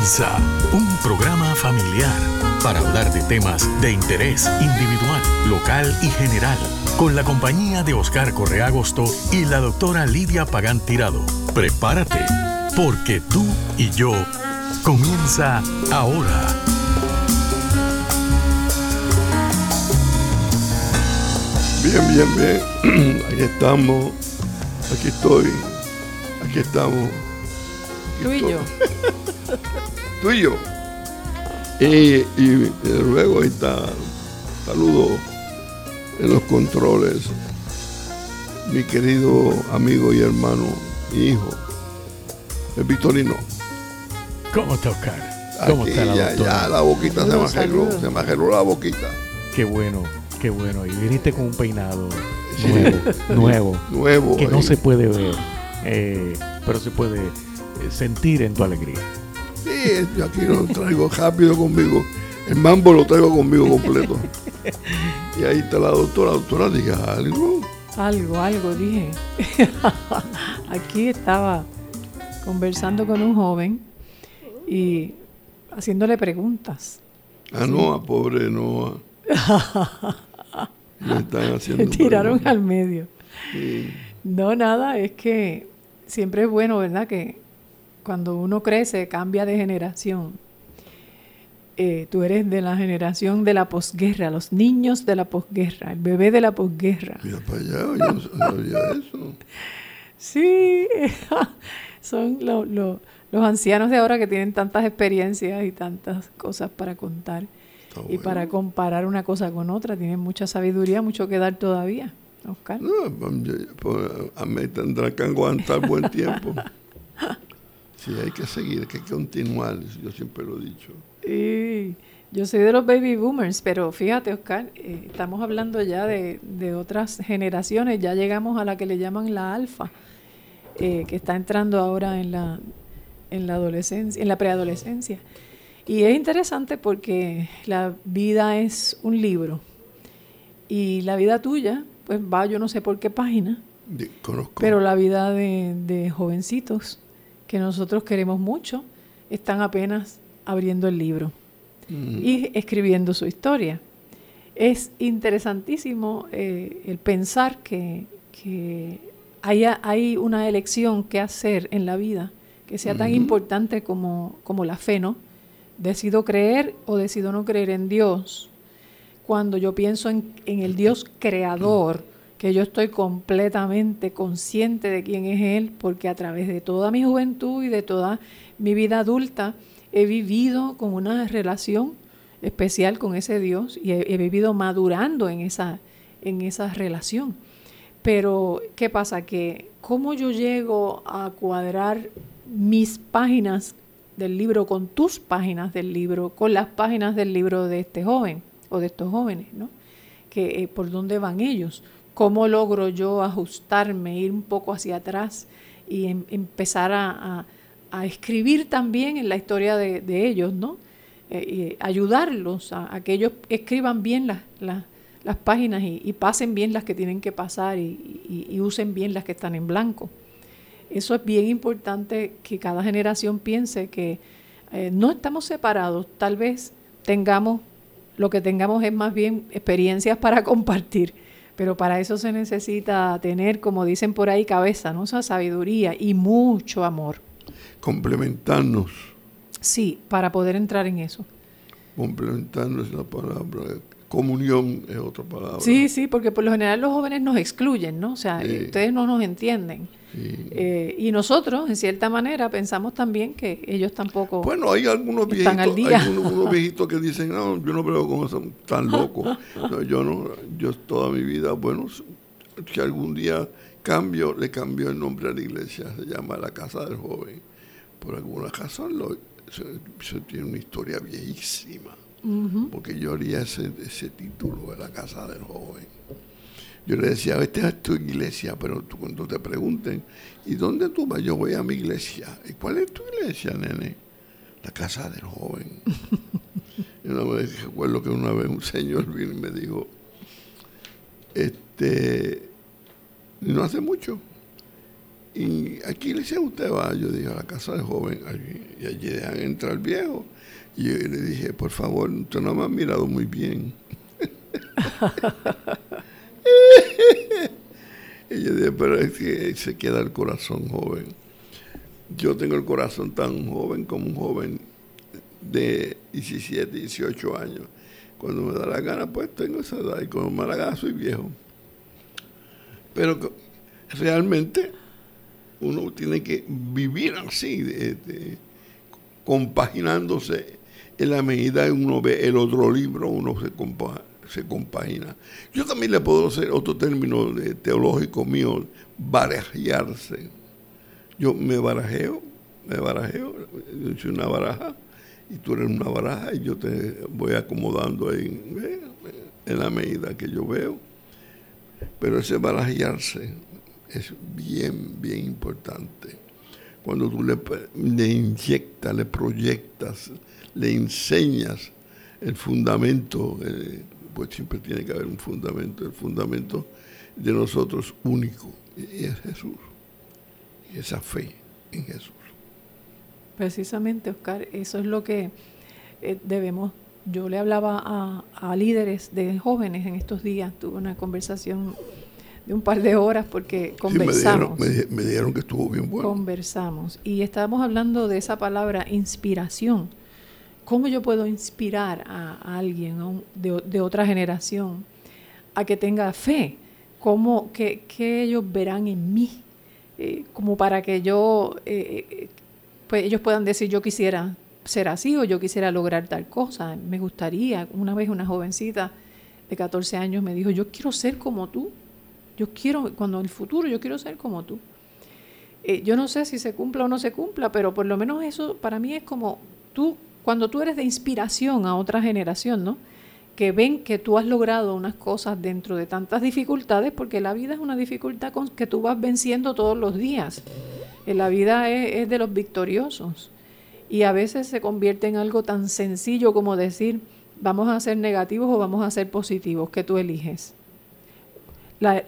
Comienza un programa familiar para hablar de temas de interés individual, local y general, con la compañía de Oscar Correa Agosto y la doctora Lidia Pagán Tirado. Prepárate, porque tú y yo comienza ahora. Bien, bien, bien. Aquí estamos. Aquí estoy. Aquí estamos. Aquí Tú y yo. Tú y yo. Y, y luego ahí está. Saludo en los controles. Mi querido amigo y hermano y hijo. El Victorino. ¿Cómo está Oscar? ¿Cómo Aquí está la ya, doctora? ya la boquita se me saludos. Se me arregló la boquita. Qué bueno, qué bueno. Y viniste con un peinado Sí. nuevo, nuevo, Nuevo. que no se puede ver, eh, pero se puede eh, sentir en tu alegría. Sí, yo aquí lo traigo rápido conmigo. El mambo lo traigo conmigo completo. Y ahí está la doctora. Doctora, diga algo. Algo, algo dije. Aquí estaba conversando con un joven y haciéndole preguntas. A Noah, pobre Noah. Le están haciendo. Me tiraron preguntas. al medio. Sí. No, nada, es que siempre es bueno, ¿verdad? Que cuando uno crece, cambia de generación. Eh, tú eres de la generación de la posguerra, los niños de la posguerra, el bebé de la posguerra. Mira para allá, yo no sabía eso. Sí, son lo- lo- los ancianos de ahora que tienen tantas experiencias y tantas cosas para contar. Está Y bueno. para comparar una cosa con otra, tienen mucha sabiduría, mucho que dar todavía, Oscar. No, pues, pues, a mí tendrá que aguantar buen tiempo. Sí, hay que seguir, hay que continuar. Yo siempre lo he dicho. Y yo soy de los baby boomers, pero fíjate, Oscar, eh, estamos hablando ya de, de otras generaciones, ya llegamos a la que le llaman la alfa, eh, que está entrando ahora en la, en la adolescencia, en la preadolescencia. Y es interesante porque la vida es un libro y la vida tuya, pues va yo no sé por qué página, Conozco. pero la vida de, de jovencitos que nosotros queremos mucho están apenas abriendo el libro Mm, y escribiendo su historia. Es interesantísimo eh, el pensar que, que haya- hay una elección que hacer en la vida que sea tan importante como, como la fe, ¿no? Decido creer o decido no creer en Dios. Cuando yo pienso en, en el Dios creador, que yo estoy completamente consciente de quién es Él, porque a través de toda mi juventud y de toda mi vida adulta he vivido con una relación especial con ese Dios y he, vivido madurando en esa, en esa relación. Pero, ¿qué pasa? Que cómo yo llego a cuadrar mis páginas del libro con tus páginas del libro, con las páginas del libro de este joven o de estos jóvenes, ¿no? Que, eh, ¿Por dónde van ellos? ¿Cómo logro yo ajustarme, ir un poco hacia atrás y em- empezar a, escribir también en la historia de, ellos, ¿no? Eh, ayudarlos a, que ellos escriban bien las, páginas y, pasen bien las que tienen que pasar y usen bien las que están en blanco. Eso es bien importante que cada generación piense que eh, no estamos separados, tal vez tengamos, lo que tengamos es más bien experiencias para compartir, pero para eso se necesita tener, como dicen por ahí, cabeza, ¿no? Esa sabiduría y mucho amor. complementarnos. Sí, para poder entrar en eso. Complementarnos es la palabra. Comunión es otra palabra. Sí, sí, porque por lo general los jóvenes nos excluyen, ¿no? O sea, ustedes no nos entienden. Sí. Eh, y nosotros, en cierta manera, pensamos también que ellos tampoco... Bueno, hay algunos Están viejitos, al día. hay unos, unos viejitos que dicen, no, yo no veo como son tan locos. No, yo no, yo toda mi vida, bueno, si algún día cambio, le cambio el nombre a la iglesia, se llama la Casa del Joven. Por alguna razón, lo, tiene una historia viejísima. porque yo haría ese, ese título de la casa del joven. Yo le decía, esta es tu iglesia, pero tú, cuando te pregunten, ¿y dónde tú vas? Yo voy a mi iglesia. ¿Y cuál es tu iglesia, nene? La casa del joven. yo no me recuerdo que una vez un señor vino y me dijo, este, no hace mucho, ¿y a qué iglesia usted va? Yo dije, a la casa del joven, y allí dejan entrar viejo. Y yo le dije, por favor, usted no me ha mirado muy bien. y yo pero es que se queda el corazón joven. Yo tengo el corazón tan joven como un joven de 17, 18 años. Cuando me da la gana, pues tengo esa edad. Y cuando me da la gana, soy viejo. Pero realmente uno tiene que vivir así, compaginándose en la medida que uno ve el otro libro, uno se, se compagina. Yo también le puedo hacer otro término teológico mío, barajearse. Yo me barajeo, me barajeo, yo soy una baraja y tú eres una baraja y yo te voy acomodando ahí en la medida que yo veo. Pero ese barajearse es bien, bien importante. Cuando tú le, le inyectas, le proyectas, le enseñas el fundamento, eh, pues siempre tiene que haber un fundamento, el fundamento de nosotros único, y es Jesús, y esa fe en Jesús. Precisamente, Oscar, eso es lo que eh, debemos. Yo le hablaba a, líderes de jóvenes en estos días, tuve una conversación de un par de horas porque conversamos. me, dijeron, que estuvo bien bueno. Conversamos y estábamos hablando de esa palabra inspiración. ¿Cómo yo puedo inspirar a, alguien de, otra generación a que tenga fe? ¿Cómo, que, ellos verán en mí? Eh, como para que yo, eh, eh, pues ellos puedan decir, yo quisiera ser así o yo quisiera lograr tal cosa. Me gustaría. Una vez una jovencita de 14 años me dijo, yo quiero ser como tú. Yo quiero, cuando en el futuro, yo quiero ser como tú. yo no sé si se cumpla o no se cumpla, pero por lo menos eso para mí es como tú cuando tú eres de inspiración a otra generación, ¿no? Que ven que tú has logrado unas cosas dentro de tantas dificultades, porque la vida es una dificultad que tú vas venciendo todos los días. Eh, la vida es, de los victoriosos. Y a veces se convierte en algo tan sencillo como decir, vamos a ser negativos o vamos a ser positivos, que tú eliges. La,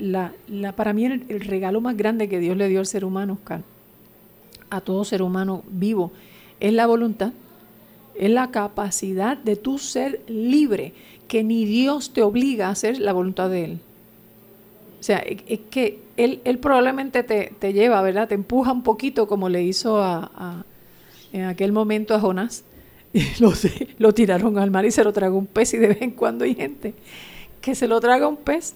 para mí el, el, regalo más grande que Dios le dio al ser humano, Oscar, a todo ser humano vivo, es la voluntad es la capacidad de tu ser libre, que ni Dios te obliga a hacer la voluntad de Él. O sea, es que Él, él probablemente te, te, lleva, ¿verdad? Te empuja un poquito como le hizo a, en aquel momento a Jonás. Lo, lo tiraron al mar y se lo tragó un pez y de vez en cuando hay gente que se lo traga un pez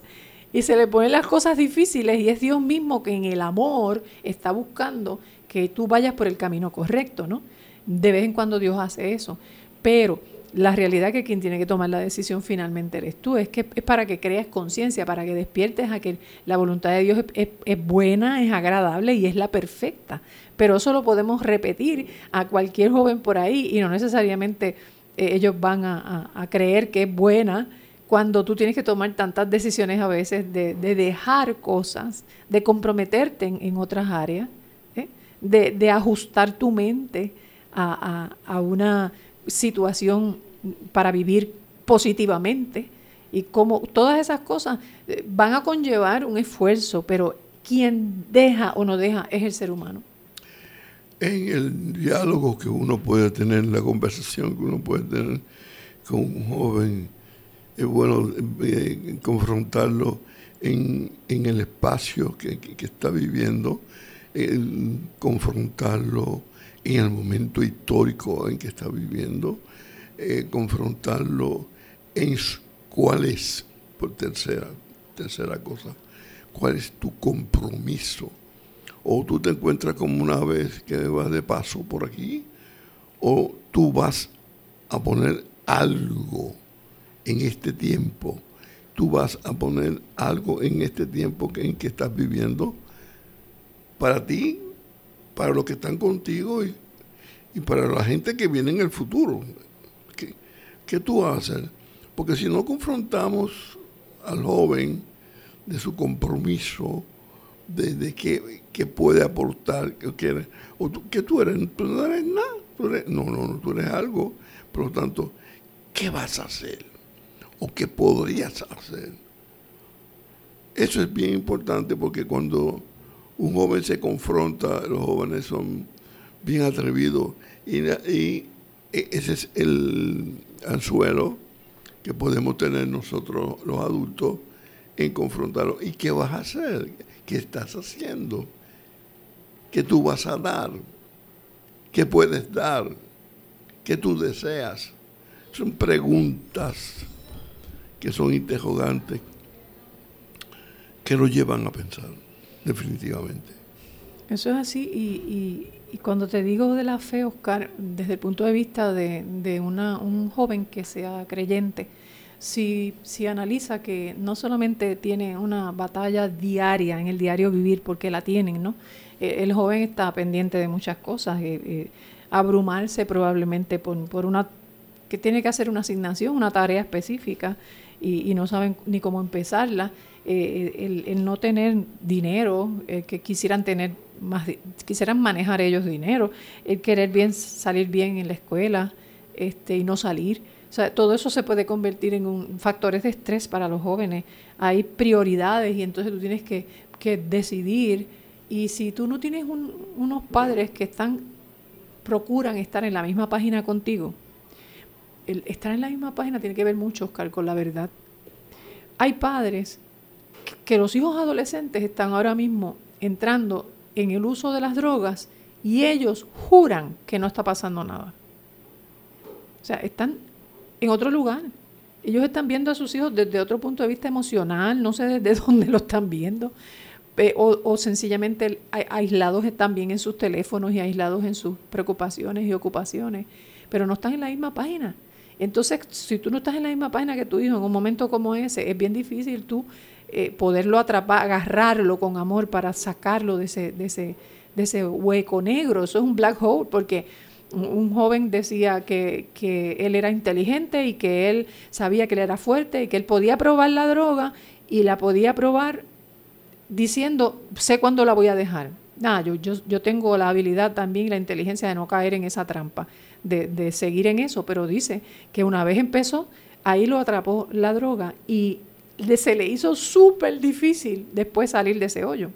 y se le ponen las cosas difíciles y es Dios mismo que en el amor está buscando que tú vayas por el camino correcto, ¿no? De vez en cuando Dios hace eso. Pero la realidad que quien tiene que tomar la decisión finalmente eres tú. Es que es para que crees conciencia, para que despiertes a que la voluntad de Dios es, buena, es agradable y es la perfecta. Pero eso lo podemos repetir a cualquier joven por ahí y no necesariamente eh, ellos van a, creer que es buena cuando tú tienes que tomar tantas decisiones a veces de, dejar cosas, de comprometerte en, otras áreas, ¿eh? de ajustar tu mente a, una situación para vivir positivamente. Y como todas esas cosas eh, van a conllevar un esfuerzo, pero quien deja o no deja es el ser humano. En el diálogo que uno puede tener, la conversación que uno puede tener con un joven, es bueno eh, confrontarlo en, el espacio que, está viviendo, confrontarlo en el momento histórico en que está viviendo, eh, confrontarlo cuál es, por tercera, tercera cosa, cuál es tu compromiso. O tú te encuentras como una vez que vas de paso por aquí, o tú vas a poner algo en este tiempo, tú vas a poner algo en este tiempo en que estás viviendo para ti para los que están contigo y, para la gente que viene en el futuro. ¿qué tú vas a hacer? Porque si no confrontamos al joven de su compromiso, de, qué, puede aportar, que, tú, que tú eres, tú no eres nada, no, no, no, tú eres algo, por lo tanto, ¿qué vas a hacer? ¿O qué podrías hacer? Eso es bien importante porque cuando un joven se confronta, los jóvenes son bien atrevidos y, y ese es el anzuelo que podemos tener nosotros los adultos en confrontarlo. ¿Y qué vas a hacer? ¿Qué estás haciendo? ¿Qué tú vas a dar? ¿Qué puedes dar? ¿Qué tú deseas? Son preguntas que son interrogantes que lo llevan a pensar, definitivamente. Eso es así y, cuando te digo de la fe, Oscar, desde el punto de vista de, una, un joven que sea creyente, si, si analiza que no solamente tiene una batalla diaria en el diario vivir, porque la tienen, ¿no? Eh, el joven está pendiente de muchas cosas, eh, eh, abrumarse probablemente por, por, una que tiene que hacer una asignación, una tarea específica y, no saben ni cómo empezarla, el, el, no tener dinero, que quisieran tener más, quisieran manejar ellos dinero, el querer bien salir bien en la escuela este, y no salir o sea, todo eso se puede convertir en un, factores de estrés para los jóvenes. Hay prioridades y entonces tú tienes que, decidir. Y si tú no tienes unos padres que están, procuran estar en la misma página contigo, estar en la misma página tiene que ver mucho, Oscar, con la verdad. Hay padres que los hijos adolescentes están ahora mismo entrando en el uso de las drogas y ellos juran que no está pasando nada. O sea, están en otro lugar. Ellos están viendo a sus hijos desde otro punto de vista emocional, no sé desde dónde lo están viendo, o, sencillamente aislados también en sus teléfonos y aislados en sus preocupaciones y ocupaciones, pero no están en la misma página. Entonces, si tú no estás en la misma página que tu hijo en un momento como ese, es bien difícil tú eh, poderlo atrapar, agarrarlo con amor para sacarlo de ese, de ese, de ese hueco negro. Eso es un black hole, porque un joven decía que, él era inteligente y que él sabía que él era fuerte y que él podía probar la droga y la podía probar diciendo, sé cuándo la voy a dejar. Nada, yo, yo, yo tengo la habilidad también y la inteligencia de no caer en esa trampa, de, de seguir en eso, pero dice que una vez empezó, ahí lo atrapó la droga y se le hizo súper difícil después salir de ese hoyo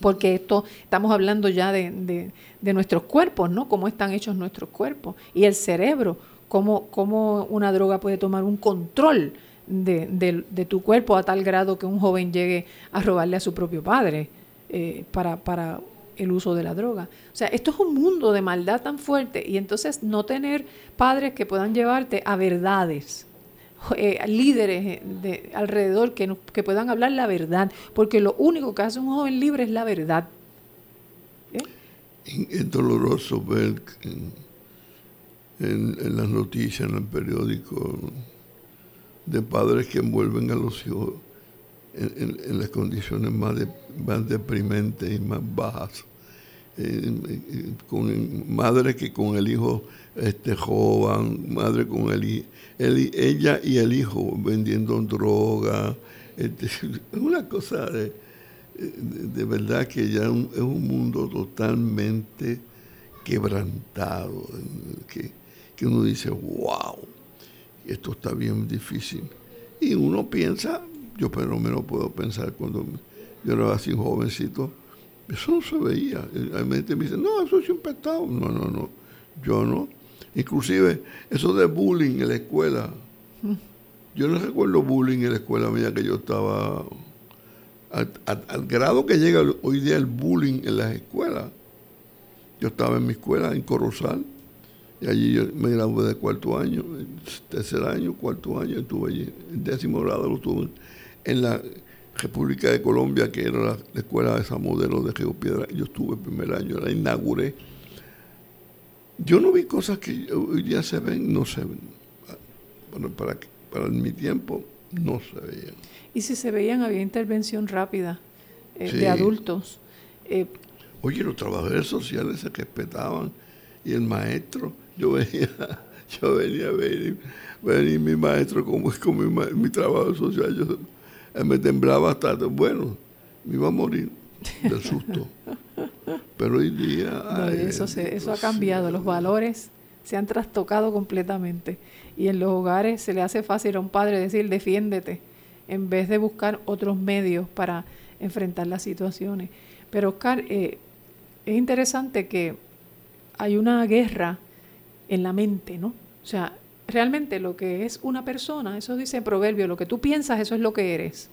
porque esto estamos hablando ya de, nuestros cuerpos, ¿no? Cómo están hechos nuestros cuerpos y el cerebro, cómo, cómo una droga puede tomar un control de, tu cuerpo a tal grado que un joven llegue a robarle a su propio padre eh, para, para el uso de la droga. O sea, esto es un mundo de maldad tan fuerte y entonces no tener padres que puedan llevarte a verdades eh, líderes eh, de, alrededor que, que puedan hablar la verdad, porque lo único que hace un joven libre es la verdad. ¿Eh? Es doloroso ver en, las noticias, en el periódico, de padres que envuelven a los hijos en, las condiciones más, más deprimentes y más bajas. Con madres que con el hijo este joven, madre con el, ella y el hijo vendiendo droga. Este, es una cosa de, de, verdad que ya es un mundo totalmente quebrantado, que, que uno dice, wow, esto está bien difícil. Y uno piensa, yo pero lo menos puedo pensar cuando yo era así jovencito, eso no se veía. A me dice, no, eso siempre ha estado. No, no, no, yo no Inclusive eso de bullying en la escuela. Yo no recuerdo bullying en la escuela mía que yo estaba... Al, grado que llega hoy día el bullying en las escuelas. Yo estaba en mi escuela en Corozal y allí yo me gradué de cuarto año, tercer año, cuarto año, estuve allí. El décimo grado lo tuve en la República de Colombia, que era la, escuela de esa modelo de Geopiedra. Yo estuve el primer año, la inauguré yo no vi cosas que hoy día se ven, no se ven. Bueno, para, para mi tiempo no se veían. Y si se veían, había intervención rápida eh, de adultos. Eh, Oye, los trabajadores sociales se respetaban y el maestro, yo veía, yo venía a ver, venir mi maestro como es como mi, trabajo social, yo me temblaba hasta, bueno, me iba a morir del susto. Pero hoy día... eso, eso ha cambiado, los valores se han trastocado completamente. Y en los hogares se le hace fácil a un padre decir, defiéndete, en vez de buscar otros medios para enfrentar las situaciones. Pero Oscar, eh, es interesante que hay una guerra en la mente, ¿no? O sea, realmente lo que es una persona, eso dice en proverbio, lo que tú piensas, eso es lo que eres.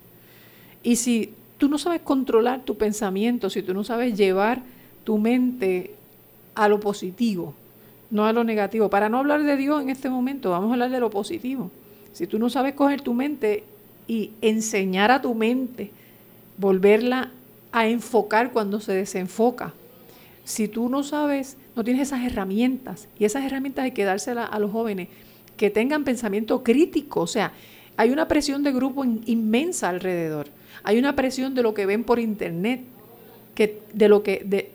Y si tú no sabes controlar tu pensamiento, si tú no sabes llevar tu mente a lo positivo, no a lo negativo. Para no hablar de Dios en este momento, vamos a hablar de lo positivo. Si tú no sabes coger tu mente y enseñar a tu mente, volverla a enfocar cuando se desenfoca. Si tú no sabes, no tienes esas herramientas, y esas herramientas hay que dárselas a los jóvenes, que tengan pensamiento crítico, o sea, hay una presión de grupo inmensa alrededor, hay una presión de lo que ven por internet, que de lo que de,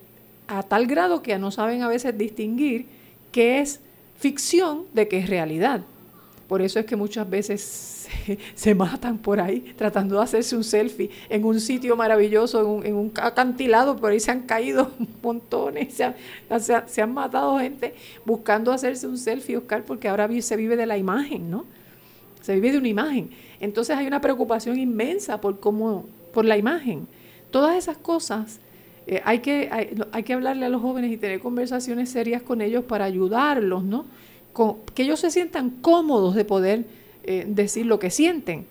a tal grado que no saben a veces distinguir qué es ficción de qué es realidad. Por eso es que muchas veces se, matan por ahí tratando de hacerse un selfie en un sitio maravilloso, en un, acantilado, por ahí se han caído montones, se han, matado gente buscando hacerse un selfie, Oscar, porque ahora se vive de la imagen, ¿no? Se vive de una imagen. Entonces hay una preocupación inmensa por cómo, por la imagen. Todas esas cosas eh, hay, que, hay, que hablarle a los jóvenes y tener conversaciones serias con ellos para ayudarlos, ¿no? Que ellos se sientan cómodos de poder eh, decir lo que sienten,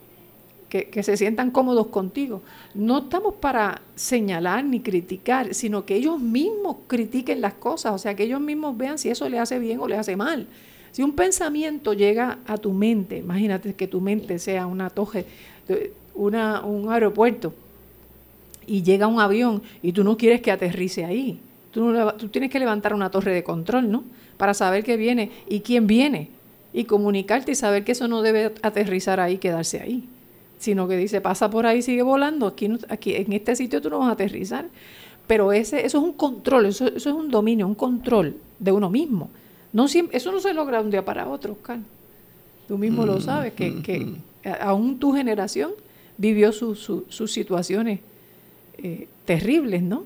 que, que, se sientan cómodos contigo. No estamos para señalar ni criticar, sino que ellos mismos critiquen las cosas, o sea, que ellos mismos vean si eso le hace bien o le hace mal. Si un pensamiento llega a tu mente, imagínate que tu mente sea una toje, una, un aeropuerto, y llega un avión y tú no quieres que aterrice ahí. Tú, tú tienes que levantar una torre de control, ¿no? Para saber qué viene y quién viene. Y comunicarte y saber que eso no debe aterrizar ahí, quedarse ahí. Sino que dice, pasa por ahí, sigue volando. Aquí, aquí en este sitio tú no vas a aterrizar. Pero ese, eso es un control, eso, eso es un dominio, un control de uno mismo. No eso no se logra de un día para otro, Oscar. Tú mismo lo mm, sabes, que, mm, que mm. aún tu generación vivió sus situaciones eh, terribles, ¿no?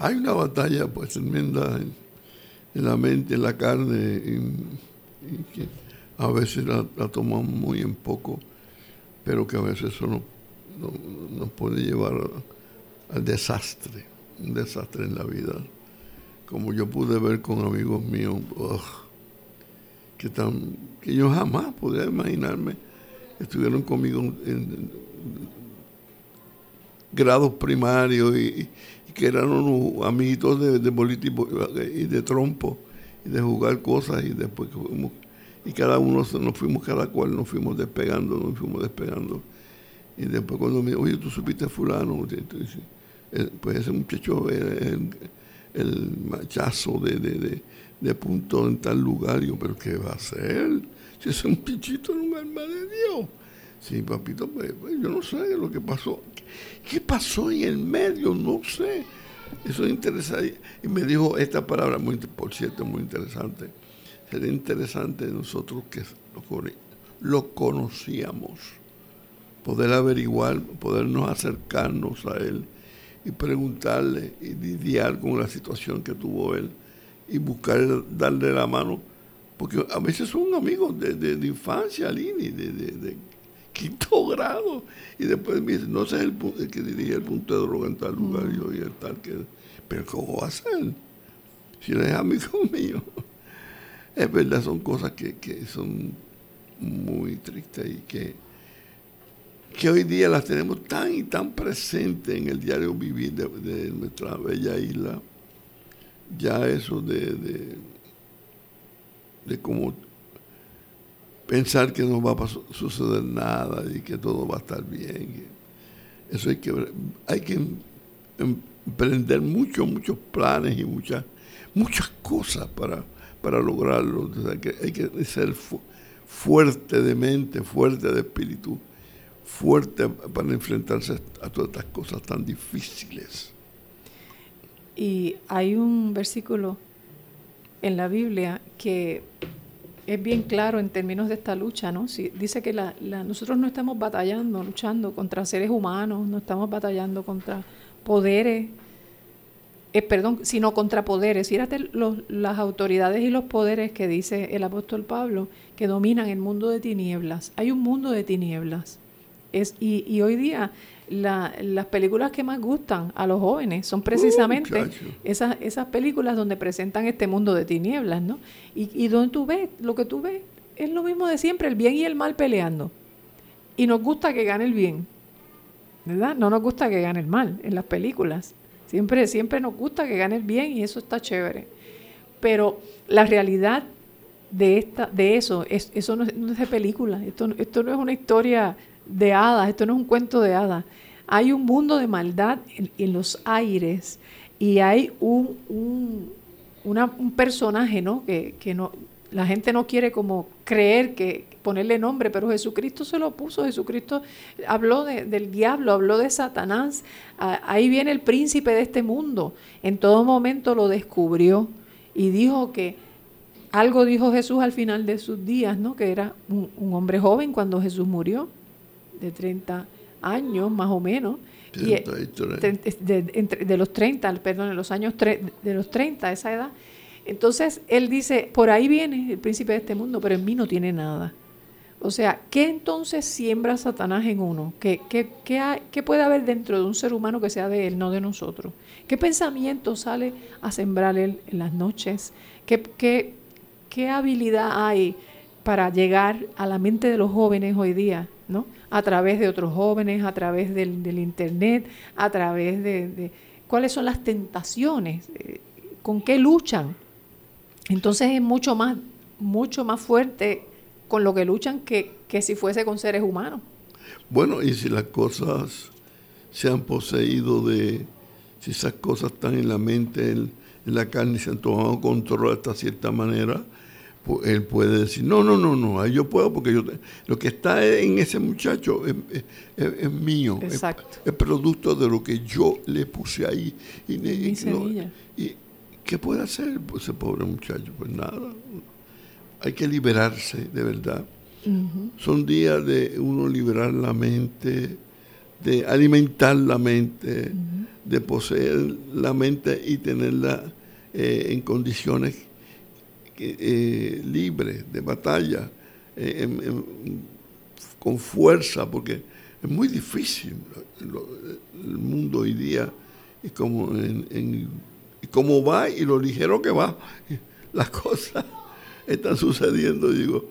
Hay una batalla pues tremenda en, la mente, en la carne, y, que a veces la, tomamos muy en poco, pero que a veces eso nos puede llevar al desastre, un desastre en la vida. Como yo pude ver con amigos míos, que, tan, que yo jamás podría imaginarme estuvieron conmigo en, grados primarios y, que eran unos amiguitos de, de y de trompo y de jugar cosas y después fuimos, y cada uno nos fuimos, cada cual nos fuimos despegando, nos fuimos despegando. Y después cuando me oye, tú supiste fulano, pues ese muchacho era el, machazo de, de, punto en tal lugar. Yo, pero ¿qué va a hacer? Si ese muchachito es un alma de Dios. Sí, papito, pues, yo no sé lo que pasó. ¿Qué pasó en el medio? No sé. Eso es interesante. Y me dijo esta palabra, muy, por cierto, muy interesante. Sería interesante nosotros que lo, lo conocíamos, poder averiguar, podernos acercarnos a él y preguntarle y lidiar con la situación que tuvo él y buscar darle la mano, porque a veces son amigos de, de, infancia, Lini, de, de, quinto grado. Y después me dice, no sé el, que dirige el punto de droga en tal lugar, y el tal que... Pero ¿cómo va a ser? Si eres amigo mío. Es verdad, son cosas que, son muy tristes y que, que hoy día las tenemos tan y tan presentes en el diario vivir de, nuestra bella isla. Ya eso de, de, de cómo pensar que no va a suceder nada y que todo va a estar bien. Eso hay que, hay que emprender muchos, muchos planes y muchas, muchas cosas para, para lograrlo. hay, que, ser fuerte de mente, fuerte de espíritu, fuerte para enfrentarse a todas estas cosas tan difíciles. Y hay un versículo en la Biblia que es bien claro en términos de esta lucha, ¿no? dice que la, nosotros no estamos batallando, luchando contra seres humanos, no estamos batallando contra poderes, eh, perdón, sino contra poderes. Fíjate los, las autoridades y los poderes que dice el apóstol Pablo que dominan el mundo de tinieblas. Hay un mundo de tinieblas. Es, y, y hoy día las películas que más gustan a los jóvenes son precisamente esas, esas películas donde presentan este mundo de tinieblas, ¿no? Y, y donde tú ves, lo que tú ves es lo mismo de siempre, el bien y el mal peleando. Y nos gusta que gane el bien, ¿verdad? No nos gusta que gane el mal en las películas. Siempre, siempre nos gusta que gane el bien y eso está chévere. Pero la realidad de esta, de eso, es, eso no es, de película, esto, esto no es una historia de hadas, esto no es un cuento de hadas. Hay un mundo de maldad en, los aires y hay un, un, personaje, ¿no? Que, que, no, la gente no quiere como creer que ponerle nombre, pero Jesucristo se lo puso, Jesucristo habló del diablo, habló de Satanás, ahí viene el príncipe de este mundo, en todo momento lo descubrió y dijo que algo dijo Jesús al final de sus días, ¿no? Que era un hombre joven cuando Jesús murió de 30 años más o menos. Y, de, los 30, perdón, en los años de los 30, esa edad. Entonces él dice, por ahí viene el príncipe de este mundo, pero en mí no tiene nada. O sea, ¿qué entonces siembra Satanás en uno? ¿Qué, qué, qué, puede haber dentro de un ser humano que sea de él, no de nosotros? ¿Qué pensamiento sale a sembrar él en las noches? ¿Qué, qué, qué habilidad hay para llegar a la mente de los jóvenes hoy día? ¿no? A través de otros jóvenes, a través del, Internet, a través de, cuáles son las tentaciones, eh, con qué luchan. Entonces es mucho más, mucho más fuerte con lo que luchan que, si fuese con seres humanos. Bueno, y si las cosas se han poseído de, si esas cosas están en la mente, en, en la carne, se han tomado control hasta cierta manera, él puede decir, no, no, no, no, yo puedo porque yo lo que está en ese muchacho es, mío, es, producto de lo que yo le puse ahí. Y, y, qué puede hacer ese pobre muchacho? Pues nada, hay que liberarse, de verdad. Son días de uno liberar la mente, de alimentar la mente, de poseer la mente y tenerla eh, en condiciones eh, libre de batalla, eh, con fuerza, porque es muy difícil el mundo hoy día y como, en, cómo va y lo ligero que va. Las cosas están sucediendo, digo.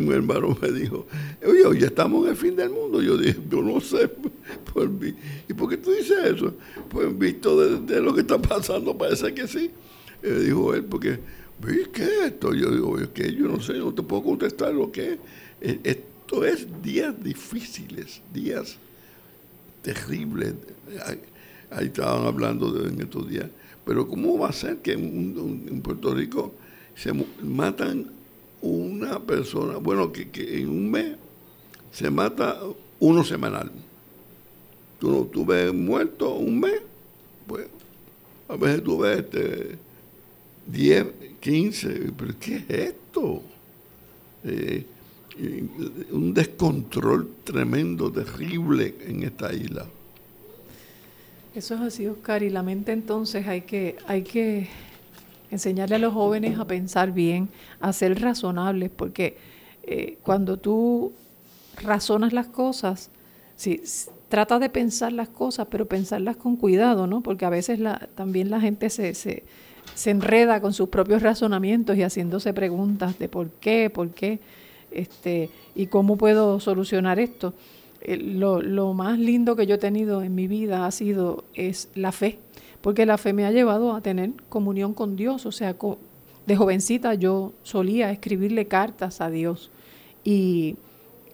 Mi hermano me dijo, oye, ya estamos en el fin del mundo. Yo dije, yo no sé. Pues, ¿Y por qué tú dices eso? Pues visto de, lo que está pasando, parece que sí. dijo él, porque ¿qué es esto? Yo digo, yo no sé, no te puedo contestar lo que es. Eh, esto es días difíciles, días terribles. Ahí estaban hablando de, en estos días. Pero ¿cómo va a ser que en, Puerto Rico se matan una persona? Bueno, que, en un mes se mata uno semanal. Tú, tú ves muerto un mes, pues a veces tú ves este, 10, 15, pero ¿qué es esto? Eh, un descontrol tremendo, terrible en esta isla. Eso es así, Oscar, y la mente entonces hay que, hay que enseñarle a los jóvenes a pensar bien, a ser razonables, porque eh, cuando tú razonas las cosas, sí, trata de pensar las cosas, pero pensarlas con cuidado, ¿no? Porque a veces la, también la gente se, se se enreda con sus propios razonamientos y haciéndose preguntas de por qué, por qué, este, y cómo puedo solucionar esto. Eh, lo, lo, más lindo que yo he tenido en mi vida ha sido es la fe, porque la fe me ha llevado a tener comunión con Dios, o sea, de jovencita yo solía escribirle cartas a Dios y,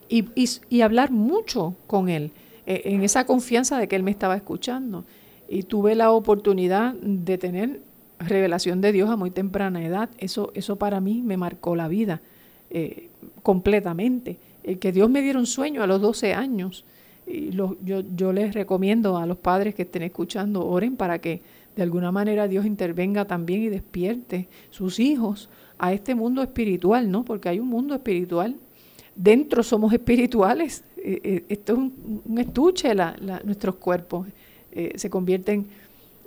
y, y, hablar mucho con Él, eh, en esa confianza de que Él me estaba escuchando. Y tuve la oportunidad de tener revelación de Dios a muy temprana edad. Eso, eso para mí me marcó la vida eh, completamente. El que Dios me diera un sueño a los 12 años. Y yo, yo les recomiendo a los padres que estén escuchando, oren para que de alguna manera Dios intervenga también y despierte sus hijos a este mundo espiritual, ¿no? Porque hay un mundo espiritual. Dentro somos espirituales. Eh, eh, esto es un, estuche, nuestros cuerpos eh, se convierten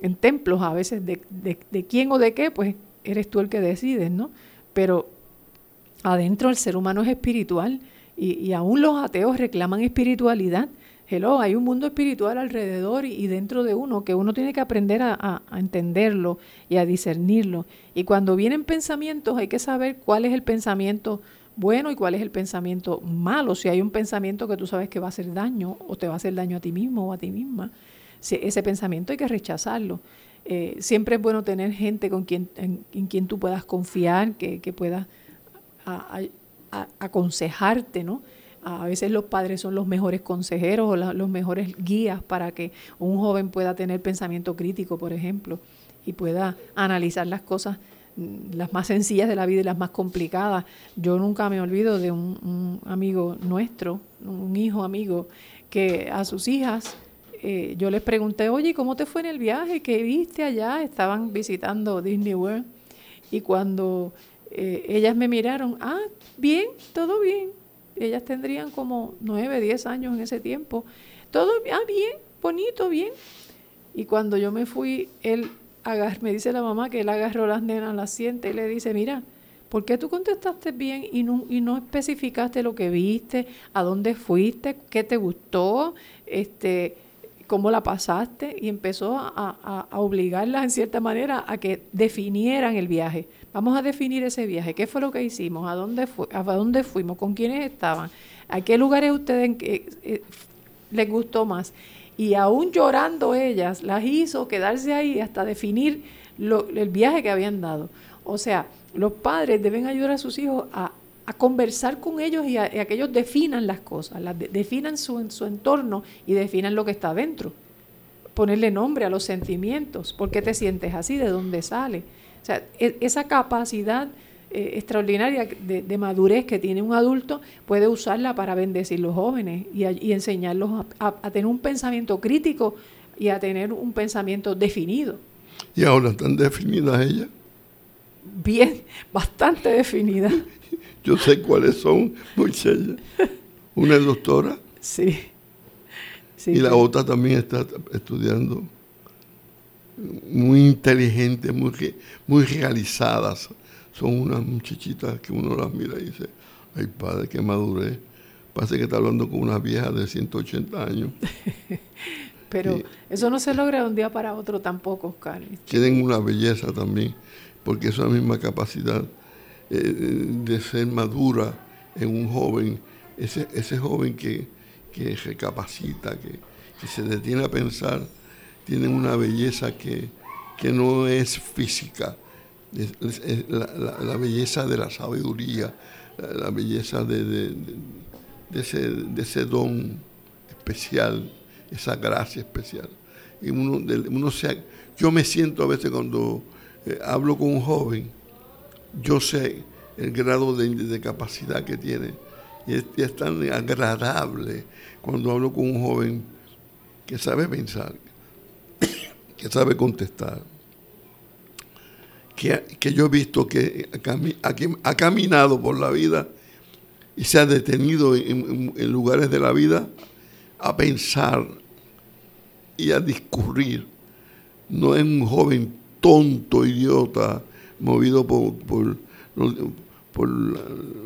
en templos a veces de, de, quién o de qué, pues eres tú el que decides, ¿no? Pero adentro el ser humano es espiritual y, y aún los ateos reclaman espiritualidad hello, hay un mundo espiritual alrededor y, dentro de uno que uno tiene que aprender a, entenderlo y a discernirlo. Y cuando vienen pensamientos hay que saber cuál es el pensamiento bueno y cuál es el pensamiento malo. Si hay un pensamiento que tú sabes que va a hacer daño o te va a hacer daño a ti mismo o a ti misma, ese pensamiento hay que rechazarlo. Eh, siempre es bueno tener gente con quien, en, quien tú puedas confiar, que, que pueda aconsejarte, ¿no? A veces los padres son los mejores consejeros o los mejores guías para que un joven pueda tener pensamiento crítico, por ejemplo, y pueda analizar las cosas mm, las más sencillas de la vida y las más complicadas. Yo nunca me olvido de un, amigo nuestro, un hijo amigo, que a sus hijas eh, yo les pregunté, oye, ¿cómo te fue en el viaje? ¿Qué viste allá? Estaban visitando Disney World. Y cuando eh, ellas me miraron, ah, bien, todo bien ellas tendrían como nueve, diez años en ese tiempo. Todo, ah, bien, bonito, bien. Y cuando yo me fui, él me dice la mamá que él agarró las nenas, las siente y le dice, mira, ¿por qué tú contestaste bien y no, y no especificaste lo que viste, a dónde fuiste, qué te gustó, este, cómo la pasaste? Y empezó a, obligarlas en cierta manera a que definieran el viaje. Vamos a definir ese viaje. ¿Qué fue lo que hicimos? ¿A dónde, a dónde fuimos? ¿Con quiénes estaban? ¿A qué lugares ustedes eh, les gustó más? Y aún llorando ellas, las hizo quedarse ahí hasta definir el viaje que habían dado. O sea, los padres deben ayudar a sus hijos a, conversar con ellos y a, que ellos definan las cosas, definan su, su entorno y definan lo que está dentro. Ponerle nombre a los sentimientos. ¿Por qué te sientes así? ¿De dónde sale? O sea, e, esa capacidad eh, extraordinaria de, madurez que tiene un adulto puede usarla para bendecir a los jóvenes y, enseñarlos a, tener un pensamiento crítico y a tener un pensamiento definido. ¿Y ahora están definidas ellas? Bien, bastante definidas. Yo sé cuáles son, muchas. Una es doctora. Sí. sí y la otra también está estudiando muy inteligentes, muy, muy realizadas. Son unas muchachitas que uno las mira y dice, ay padre, qué madurez. Parece que está hablando con una vieja de 180 años. Pero eso no se logra de un día para otro tampoco, Oscar. Tienen una belleza también, porque esa misma capacidad eh, de ser madura en un joven, ese, ese joven que, que recapacita, que, que se detiene a pensar tienen una belleza que, no es física, la, belleza de la sabiduría, la, belleza de, ese, don especial, esa gracia especial. Y uno, uno se, yo me siento a veces cuando eh, hablo con un joven, yo sé el grado de, capacidad que tiene. Y es, tan agradable cuando hablo con un joven que sabe pensar, que sabe contestar, que, que yo he visto que ha, caminado por la vida y se ha detenido en, lugares de la vida a pensar y a discurrir. No es un joven tonto, idiota, movido por, por, por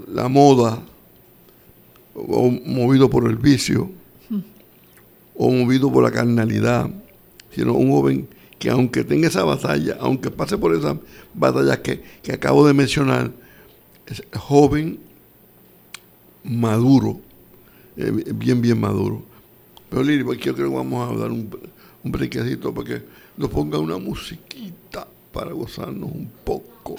la, moda, o movido por el vicio, o movido por la carnalidad sino un joven que aunque tenga esa batalla, aunque pase por esa batalla que, acabo de mencionar, es joven, maduro, eh, bien, bien maduro. Pero Lili, pues, yo creo que vamos a dar un, un brequecito para que nos ponga una musiquita para gozarnos un poco.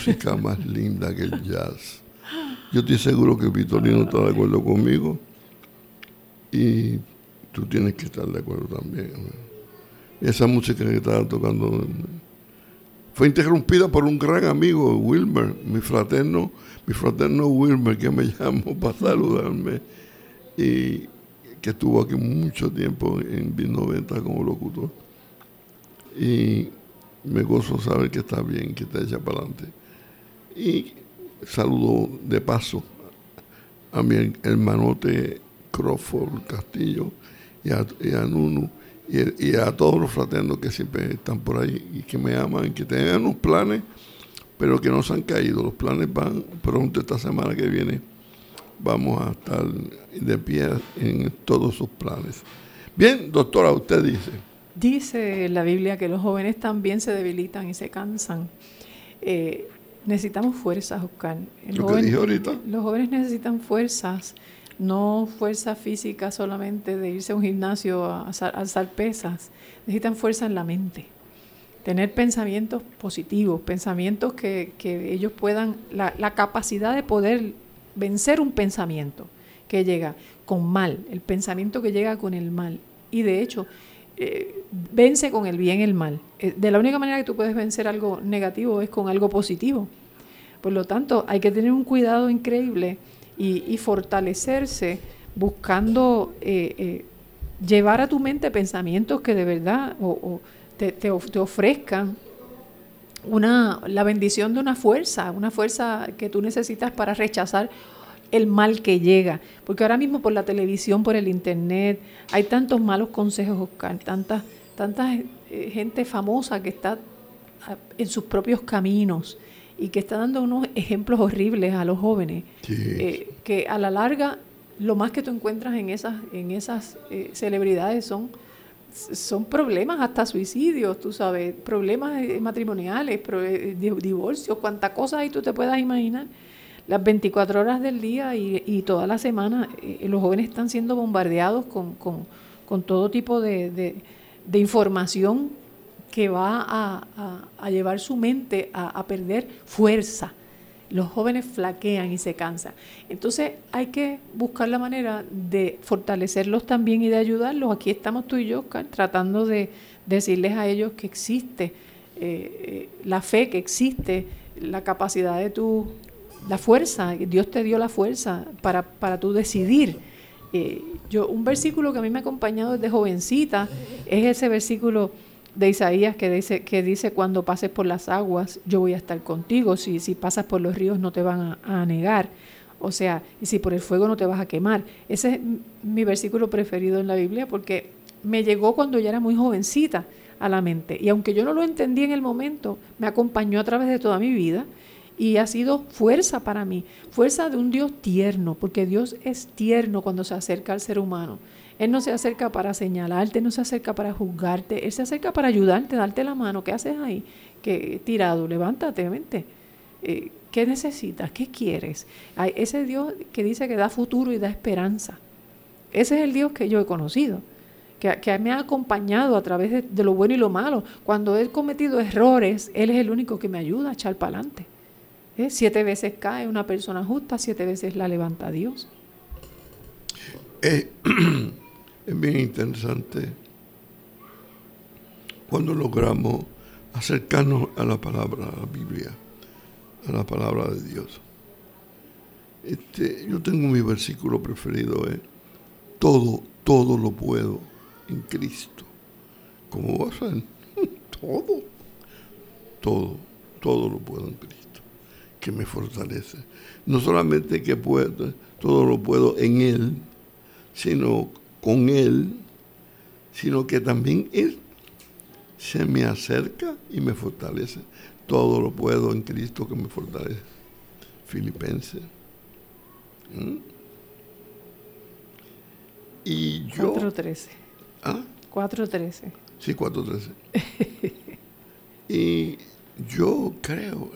Música más linda que el jazz. Yo estoy seguro que Vitorino está de acuerdo conmigo y tú tienes que estar de acuerdo también. Esa música que estaba tocando fue interrumpida por un gran amigo, Wilmer, mi fraterno, mi fraterno Wilmer, que me llamó para saludarme y que estuvo aquí mucho tiempo en b 90 como locutor. Y me gozo saber que está bien, que está hecha para adelante. Y saludo de paso a mi hermanote Crawford Castillo y a, Nunu y, a todos los fraternos que siempre están por ahí y que me aman y que tengan unos planes, pero que no se han caído. Los planes van pronto esta semana que viene. Vamos a estar de pie en todos sus planes. Bien, doctora, usted dice. Dice la Biblia que los jóvenes también se debilitan y se cansan. Eh, necesitamos fuerzas, Oscar. Lo que dije ahorita. Los jóvenes necesitan fuerzas, no fuerza física solamente de irse a un gimnasio a, alzar pesas. Necesitan fuerza en la mente. Tener pensamientos positivos, pensamientos que, ellos puedan, la, la capacidad de poder vencer un pensamiento que llega con mal, el pensamiento que llega con el mal. Y de hecho, eh, vence con el bien el mal. Eh, de la única manera que tú puedes vencer algo negativo es con algo positivo. Por lo tanto, hay que tener un cuidado increíble y, fortalecerse buscando eh, llevar a tu mente pensamientos que de verdad te, te, ofrezcan una, la bendición de una fuerza, una fuerza que tú necesitas para rechazar el mal que llega. Porque ahora mismo por la televisión, por el internet, hay tantos malos consejos, Oscar, tanta, tanta eh, gente famosa que está ah, en sus propios caminos y que está dando unos ejemplos horribles a los jóvenes, eh, que a la larga lo más que tú encuentras en esas, en esas eh, celebridades son, son problemas, hasta suicidios, tú sabes, problemas matrimoniales, divorcios, cuántas cosas ahí tú te puedas imaginar las 24 horas del día y, toda la semana eh, los jóvenes están siendo bombardeados con, todo tipo de, información que va a, llevar su mente a, perder fuerza. Los jóvenes flaquean y se cansan. Entonces hay que buscar la manera de fortalecerlos también y de ayudarlos. Aquí estamos tú y yo, tratando de decirles a ellos que existe eh, eh, la fe, que existe la capacidad de tu la fuerza, Dios te dio la fuerza para, para tú decidir. Eh, yo, un versículo que a mí me ha acompañado desde jovencita es ese versículo de Isaías que dice, que dice cuando pases por las aguas, yo voy a estar contigo, si, si pasas por los ríos no te van a, negar, o sea, y si por el fuego no te vas a quemar. Ese es mi versículo preferido en la Biblia porque me llegó cuando ya era muy jovencita a la mente, y aunque yo no lo entendí en el momento, me acompañó a través de toda mi vida y ha sido fuerza para mí, fuerza de un Dios tierno, porque Dios es tierno cuando se acerca al ser humano. Él no se acerca para señalarte, no se acerca para juzgarte, Él se acerca para ayudarte, darte la mano. ¿Qué haces ahí? Que tirado, levántate, vente. Eh, ¿Qué necesitas? ¿Qué quieres? Ese Dios que dice que da futuro y da esperanza. Ese es el Dios que yo he conocido, que, me ha acompañado a través de, de, lo bueno y lo malo. Cuando he cometido errores, Él es el único que me ayuda a echar para adelante. ¿Eh? Siete veces cae una persona justa, siete veces la levanta Dios. Eh, es bien interesante cuando logramos acercarnos a la palabra, a la Biblia, a la palabra de Dios. Este, yo tengo mi versículo preferido, es todo, todo lo puedo en Cristo. ¿Cómo va a todo, todo, todo lo puedo en Cristo que me fortalece. No solamente que puedo, todo lo puedo en Él, sino con Él, sino que también Él se me acerca y me fortalece. Todo lo puedo en Cristo que me fortalece. Filipenses. ¿Mm? Y yo... 4.13. ¿Ah? 4.13. Sí, 4.13. y yo creo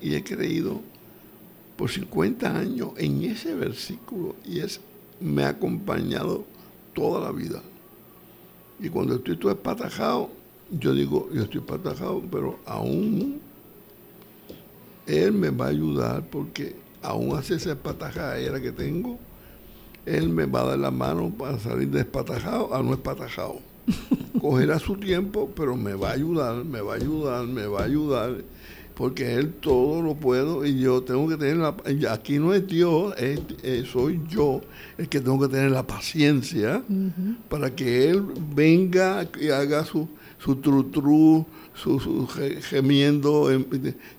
y he creído por 50 años en ese versículo y es, me ha acompañado toda la vida. Y cuando estoy todo espatajado, yo digo, yo estoy espatajado, pero aún Él me va a ayudar porque aún hace esa espatajadera que tengo, Él me va a dar la mano para salir de espatajado a no espatajado. Cogerá su tiempo, pero me va a ayudar, me va a ayudar, me va a ayudar porque Él todo lo puedo y yo tengo que tener la... Aquí no es Dios, soy yo el que tengo que tener la paciencia para que Él venga y haga su, su tru, tru su, su gemiendo.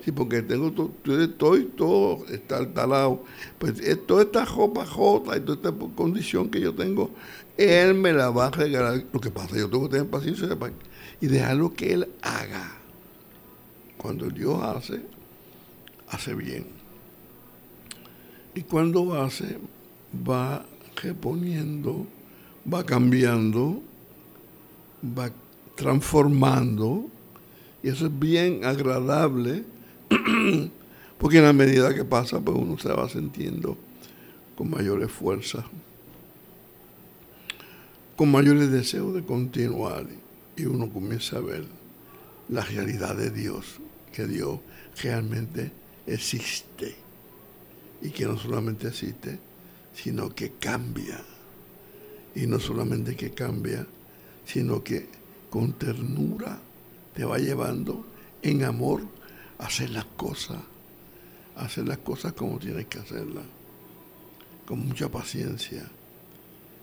sí, porque tengo todo, estoy todo está talado. Pues toda esta jopa jota y toda esta condición que yo tengo, Él me la va a regalar. Lo que pasa, yo tengo que tener paciencia y dejarlo que Él haga cuando Dios hace, hace bien. Y cuando hace, va reponiendo, va cambiando, va transformando. Y eso es bien agradable, porque en la medida que pasa, pues uno se va sintiendo con mayores fuerzas, con mayores deseos de continuar. Y uno comienza a ver la realidad de Dios que Dios realmente existe y que no solamente existe, sino que cambia. Y no solamente que cambia, sino que con ternura te va llevando en amor a hacer las cosas, a hacer las cosas como tienes que hacerlas, con mucha paciencia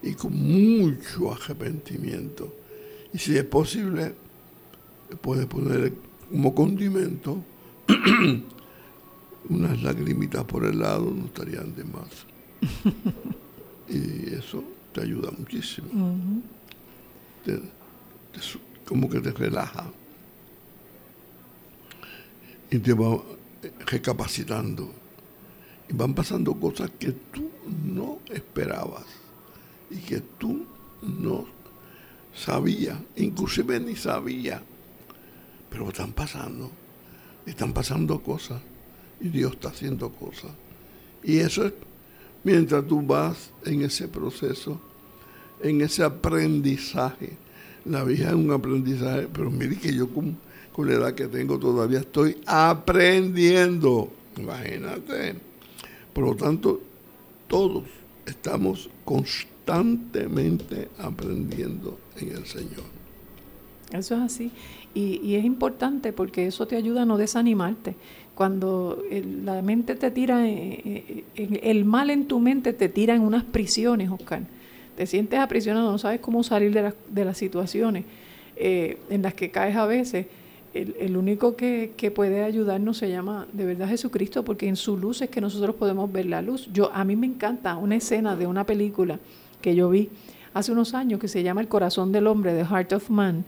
y con mucho arrepentimiento. Y si es posible, puedes poner como condimento, unas lagrimitas por el lado no estarían de más. y eso te ayuda muchísimo. como que te relaja. Y te va recapacitando. Y van pasando cosas que tú no esperabas y que tú no sabías, inclusive ni sabías pero están pasando, están pasando cosas y Dios está haciendo cosas. Y eso es mientras tú vas en ese proceso, en ese aprendizaje. La vida es un aprendizaje, pero mire que yo con, la edad que tengo todavía estoy aprendiendo. Imagínate. Por lo tanto, todos estamos constantemente aprendiendo en el Señor. Eso es así. Y, es importante porque eso te ayuda a no desanimarte. Cuando la mente te tira, eh, eh, el mal en tu mente te tira en unas prisiones, Oscar. Te sientes aprisionado, no sabes cómo salir de, las situaciones eh, en las que caes a veces. El, único que, que, puede ayudarnos se llama de verdad Jesucristo, porque en su luz es que nosotros podemos ver la luz. Yo A mí me encanta una escena de una película que yo vi hace unos años que se llama El corazón del hombre, The Heart of Man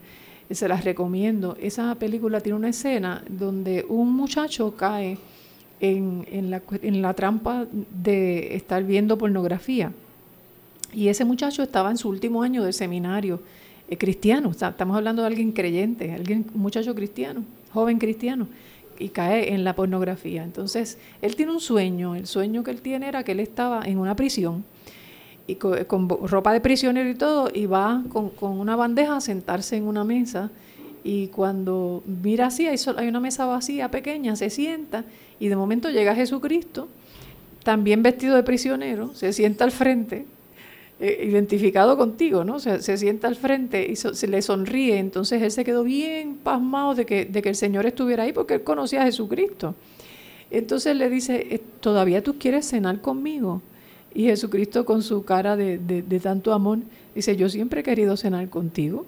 se las recomiendo. Esa película tiene una escena donde un muchacho cae en, en, la, en la trampa de estar viendo pornografía. Y ese muchacho estaba en su último año de seminario eh, cristiano. estamos hablando de alguien creyente, alguien, un muchacho cristiano, joven cristiano, y cae en la pornografía. Entonces, él tiene un sueño. El sueño que él tiene era que él estaba en una prisión y con, ropa de prisionero y todo, y va con, una bandeja a sentarse en una mesa. Y cuando mira así, hay, hay una mesa vacía, pequeña, se sienta, y de momento llega Jesucristo, también vestido de prisionero, se sienta al frente, eh, identificado contigo, ¿no? Se, se sienta al frente y se le sonríe. Entonces él se quedó bien pasmado de que, de que el Señor estuviera ahí porque él conocía a Jesucristo. Entonces le dice, eh, ¿todavía tú quieres cenar conmigo? Y Jesucristo con su cara de, tanto amor dice, yo siempre he querido cenar contigo.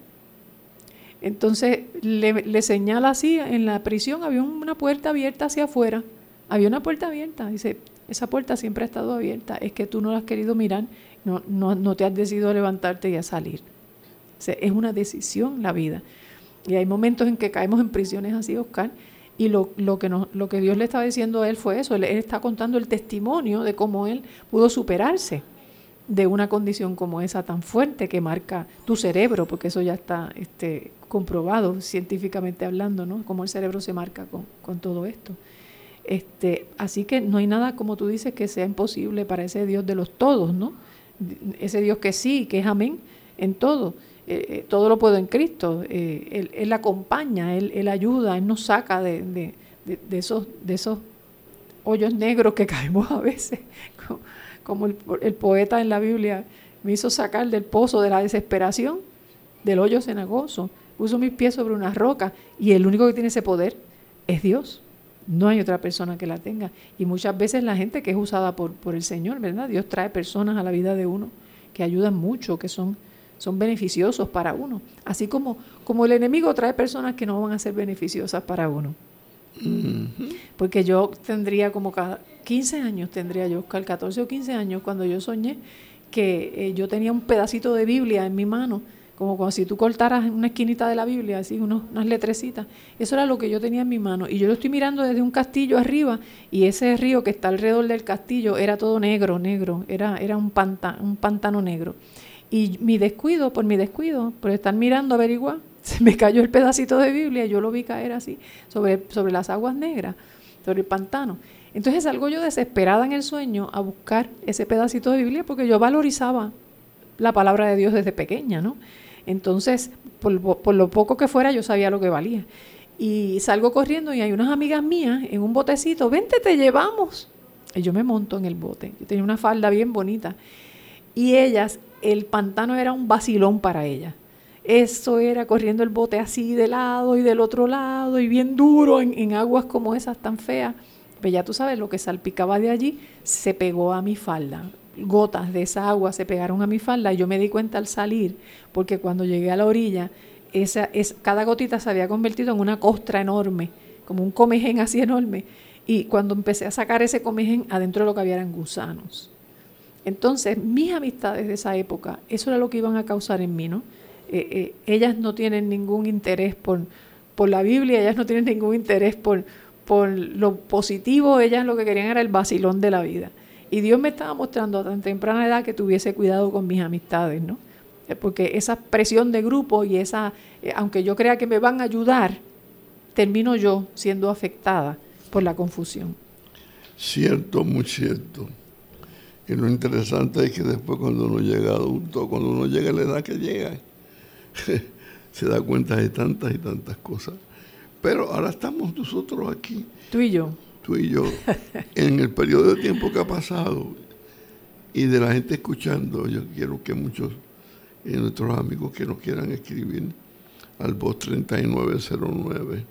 Entonces le, señala así, en la prisión había una puerta abierta hacia afuera, había una puerta abierta, dice, esa puerta siempre ha estado abierta, es que tú no la has querido mirar, no, no, no te has decidido levantarte y a salir. es una decisión la vida. Y hay momentos en que caemos en prisiones así, Oscar, y lo, lo, que lo que Dios le estaba diciendo a él fue eso, él, está contando el testimonio de cómo él pudo superarse de una condición como esa tan fuerte que marca tu cerebro, porque eso ya está este, comprobado científicamente hablando, ¿no? Cómo el cerebro se marca con, con todo esto. Este, así que no hay nada, como tú dices, que sea imposible para ese Dios de los todos, ¿no? Ese Dios que sí, que es amén en todo. Eh, eh, todo lo puedo en Cristo. Eh, él, él, acompaña, él, él, ayuda, Él nos saca de, de, de, esos, de esos hoyos negros que caemos a veces, como el, el, poeta en la Biblia me hizo sacar del pozo de la desesperación, del hoyo cenagoso, puso mis pies sobre una roca y el único que tiene ese poder es Dios. No hay otra persona que la tenga. Y muchas veces la gente que es usada por, por el Señor, ¿verdad? Dios trae personas a la vida de uno que ayudan mucho, que son son beneficiosos para uno. Así como, como el enemigo trae personas que no van a ser beneficiosas para uno. Porque yo tendría como cada 15 años, tendría yo, 14 o 15 años, cuando yo soñé que eh, yo tenía un pedacito de Biblia en mi mano, como cuando si tú cortaras una esquinita de la Biblia, así unos, unas letrecitas. Eso era lo que yo tenía en mi mano. Y yo lo estoy mirando desde un castillo arriba y ese río que está alrededor del castillo era todo negro, negro, era, era un, un pantano negro. Y mi descuido, por mi descuido, por estar mirando, averiguar, se me cayó el pedacito de Biblia, yo lo vi caer así, sobre, sobre las aguas negras, sobre el pantano. Entonces salgo yo desesperada en el sueño a buscar ese pedacito de Biblia porque yo valorizaba la palabra de Dios desde pequeña, ¿no? Entonces, por, por, lo poco que fuera, yo sabía lo que valía. Y salgo corriendo y hay unas amigas mías en un botecito, vente, te llevamos. Y yo me monto en el bote. Yo tenía una falda bien bonita. Y ellas el pantano era un vacilón para ella. Eso era corriendo el bote así de lado y del otro lado y bien duro en, aguas como esas tan feas. Pues ya tú sabes, lo que salpicaba de allí se pegó a mi falda. Gotas de esa agua se pegaron a mi falda y yo me di cuenta al salir, porque cuando llegué a la orilla, esa, es, cada gotita se había convertido en una costra enorme, como un comején así enorme. Y cuando empecé a sacar ese comején, adentro lo que había eran gusanos. Entonces, mis amistades de esa época, eso era lo que iban a causar en mí, ¿no? Eh, eh, ellas no tienen ningún interés por, por la Biblia, ellas no tienen ningún interés por, por lo positivo, ellas lo que querían era el vacilón de la vida. Y Dios me estaba mostrando a tan temprana edad que tuviese cuidado con mis amistades, ¿no? Eh, porque esa presión de grupo y esa, aunque yo crea que me van a ayudar, termino yo siendo afectada por la confusión. Cierto, muy cierto. Y lo interesante es que después cuando uno llega adulto, cuando uno llega a la edad que llega, se da cuenta de tantas y tantas cosas. Pero ahora estamos nosotros aquí. Tú y yo. Tú y yo. en el periodo de tiempo que ha pasado y de la gente escuchando, yo quiero que muchos de nuestros amigos que nos quieran escribir al voz 3909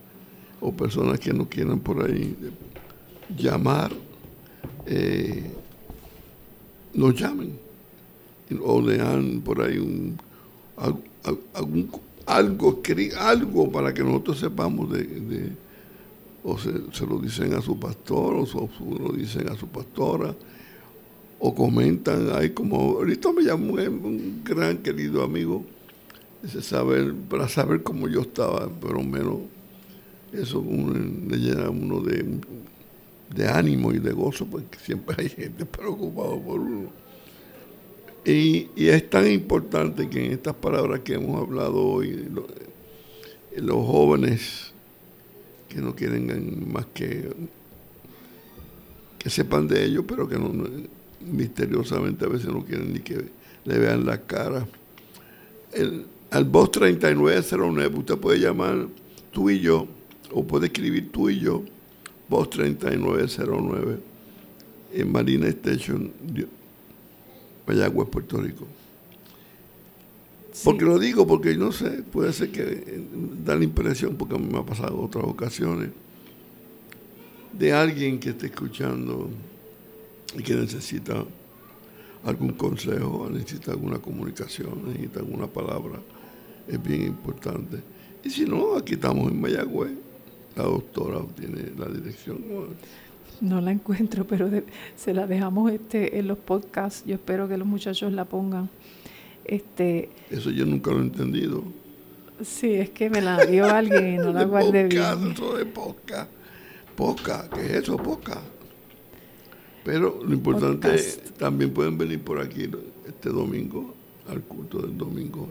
o personas que nos quieran por ahí llamar. Eh, nos llamen. O lean por ahí un, algún, algo, algo para que nosotros sepamos de, o se, lo dicen a su pastor o se lo dicen a su pastora o comentan ahí como ahorita me llamó un, gran querido amigo ese saber para saber cómo yo estaba pero menos eso le llena uno de de ánimo y de gozo, porque siempre hay gente preocupada por uno. Y, es tan importante que en estas palabras que hemos hablado hoy, los jóvenes que no quieren más que que sepan de ellos, pero que no, misteriosamente a veces no quieren ni que le vean la cara. El, al voz 3909 usted puede llamar tú y yo, o puede escribir tú y yo, Post 3909 en Marina Station, Mayagüez, Puerto Rico. Porque lo digo, porque no sé, puede ser que eh, da la impresión, porque a mí me ha pasado otras ocasiones, de alguien que esté escuchando y que necesita algún consejo, necesita alguna comunicación, necesita alguna palabra, es bien importante. Y si no, aquí estamos en Mayagüez la doctora tiene la dirección. No la encuentro, pero se la dejamos este en los podcasts. Yo espero que los muchachos la pongan. Este, Eso yo nunca lo he entendido. Sí, es que me la dio alguien y no la guardé bien. Eso de poca. Poca, ¿qué es eso? Poca. Pero lo importante es, también pueden venir por aquí este domingo, al culto del domingo,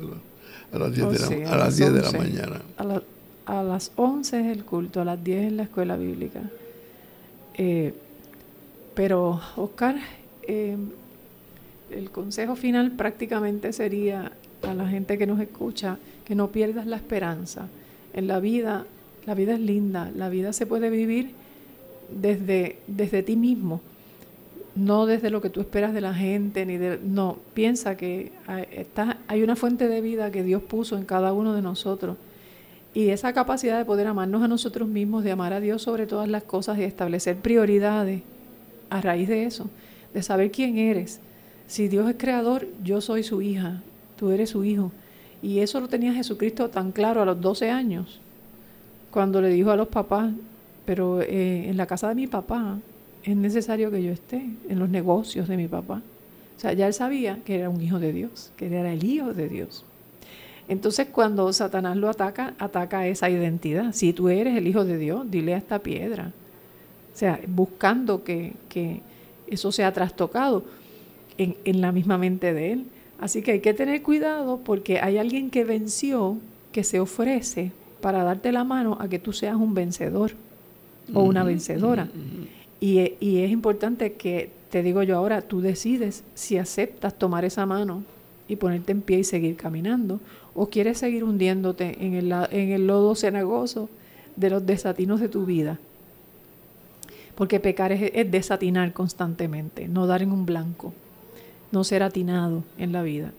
A las 10, de, la, a las 10 de la mañana a las 11 es el culto, a las 10 es la escuela bíblica. Eh, pero, Oscar, eh, el consejo final prácticamente sería a la gente que nos escucha que no pierdas la esperanza. En la vida, la vida es linda, la vida se puede vivir desde, desde ti mismo, no desde lo que tú esperas de la gente, ni de, no, piensa que hay, está, hay una fuente de vida que Dios puso en cada uno de nosotros. Y esa capacidad de poder amarnos a nosotros mismos, de amar a Dios sobre todas las cosas y establecer prioridades a raíz de eso, de saber quién eres. Si Dios es creador, yo soy su hija, tú eres su hijo. Y eso lo tenía Jesucristo tan claro a los 12 años, cuando le dijo a los papás, pero eh, en la casa de mi papá es necesario que yo esté, en los negocios de mi papá. O sea, ya él sabía que era un hijo de Dios, que era el hijo de Dios. Entonces cuando Satanás lo ataca, ataca esa identidad. Si tú eres el hijo de Dios, dile a esta piedra. O sea, buscando que, que eso sea trastocado en, en la misma mente de él. Así que hay que tener cuidado porque hay alguien que venció, que se ofrece para darte la mano a que tú seas un vencedor o una vencedora. y, y, es importante que, te digo yo ahora, tú decides si aceptas tomar esa mano y ponerte en pie y seguir caminando, o quieres seguir hundiéndote en el, en el lodo cenagoso de los desatinos de tu vida. Porque pecar es, es desatinar constantemente, no dar en un blanco, no ser atinado en la vida.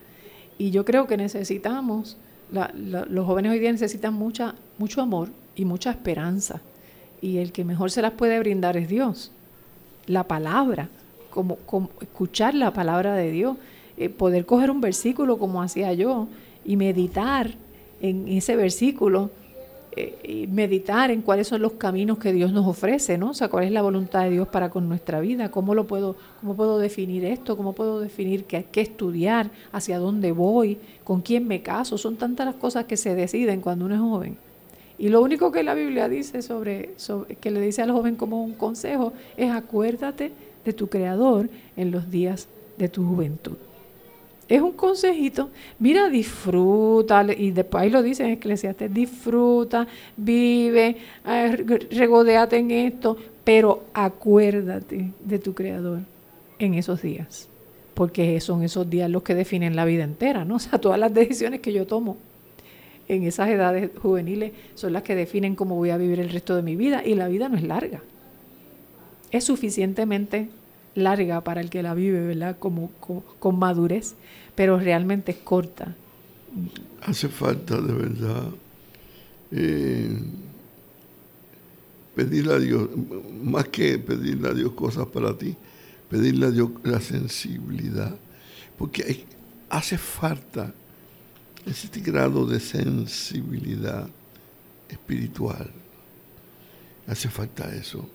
Y yo creo que necesitamos, la, la, los jóvenes hoy día necesitan mucha, mucho amor y mucha esperanza y el que mejor se las puede brindar es Dios. La palabra, como, como escuchar la palabra de Dios, eh, poder coger un versículo como hacía yo y meditar en ese versículo, eh, y meditar en cuáles son los caminos que Dios nos ofrece, ¿no? O sea, cuál es la voluntad de Dios para con nuestra vida, cómo lo puedo, cómo puedo definir esto, cómo puedo definir qué, qué estudiar, hacia dónde voy, con quién me caso. Son tantas las cosas que se deciden cuando uno es joven. Y lo único que la Biblia dice sobre, sobre, que le dice al joven como un consejo es acuérdate de tu creador en los días de tu juventud. Es un consejito. Mira, disfruta, y después ahí lo dice en Eclesiastes, disfruta, vive, eh, regodeate en esto, pero acuérdate de tu creador en esos días. Porque son esos días los que definen la vida entera, ¿no? O sea, todas las decisiones que yo tomo en esas edades juveniles son las que definen cómo voy a vivir el resto de mi vida y la vida no es larga. Es suficientemente larga para el que la vive, ¿verdad? Como, con, madurez, pero realmente es corta. Hace falta de verdad eh, pedirle a Dios, más que pedirle a Dios cosas para ti, pedirle a Dios la sensibilidad, porque hace falta este grado de sensibilidad espiritual. Hace falta eso,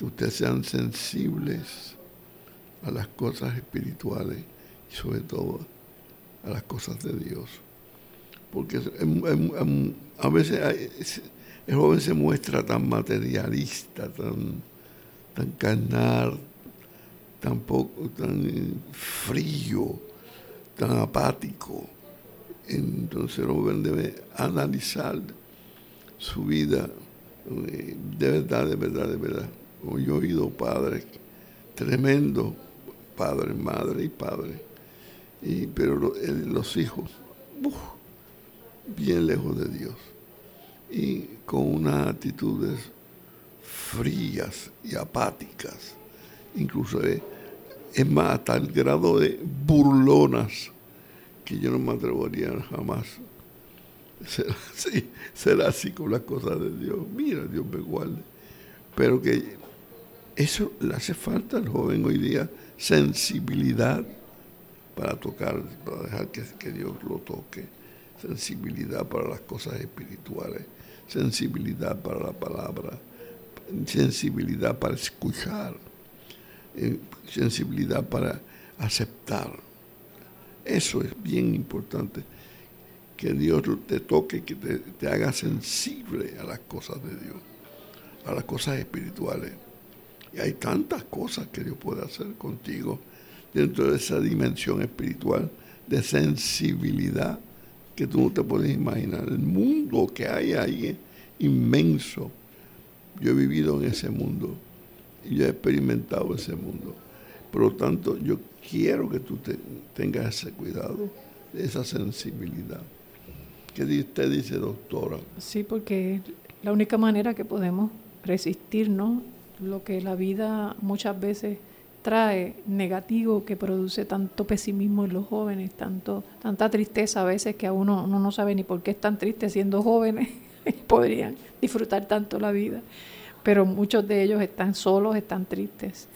que ustedes sean sensibles a las cosas espirituales y sobre todo a las cosas de Dios. Porque a veces el joven se muestra tan materialista, tan, tan carnal, tan, tan frío, tan apático entonces el joven debe analizar su vida eh, de verdad, de verdad, de verdad. Yo he oído padres, tremendo padre, madre y padre, y, pero los hijos, bien lejos de Dios, y con unas actitudes frías y apáticas, incluso es, es más hasta el grado de burlonas que yo no me atrevería jamás. Ser así, ser así con las cosas de Dios. Mira, Dios me guarde. Pero que eso le hace falta al joven hoy día, sensibilidad para tocar, para dejar que, que Dios lo toque, sensibilidad para las cosas espirituales, sensibilidad para la palabra, sensibilidad para escuchar, eh, sensibilidad para aceptar eso es bien importante, que Dios te toque, que te, te haga sensible a las cosas de Dios, a las cosas espirituales. Y hay tantas cosas que Dios puede hacer contigo dentro de esa dimensión espiritual de sensibilidad que tú no te puedes imaginar. El mundo que hay ahí es inmenso. Yo he vivido en ese mundo y yo he experimentado ese mundo. Por lo tanto, yo quiero que tú te, tengas ese cuidado esa sensibilidad. ¿Qué usted dice, doctora? Sí, porque la única manera que podemos resistirnos lo que la vida muchas veces trae negativo que produce tanto pesimismo en los jóvenes, tanto tanta tristeza a veces que a uno, uno no sabe ni por qué están tristes siendo jóvenes podrían disfrutar tanto la vida. Pero muchos de ellos están solos, están tristes.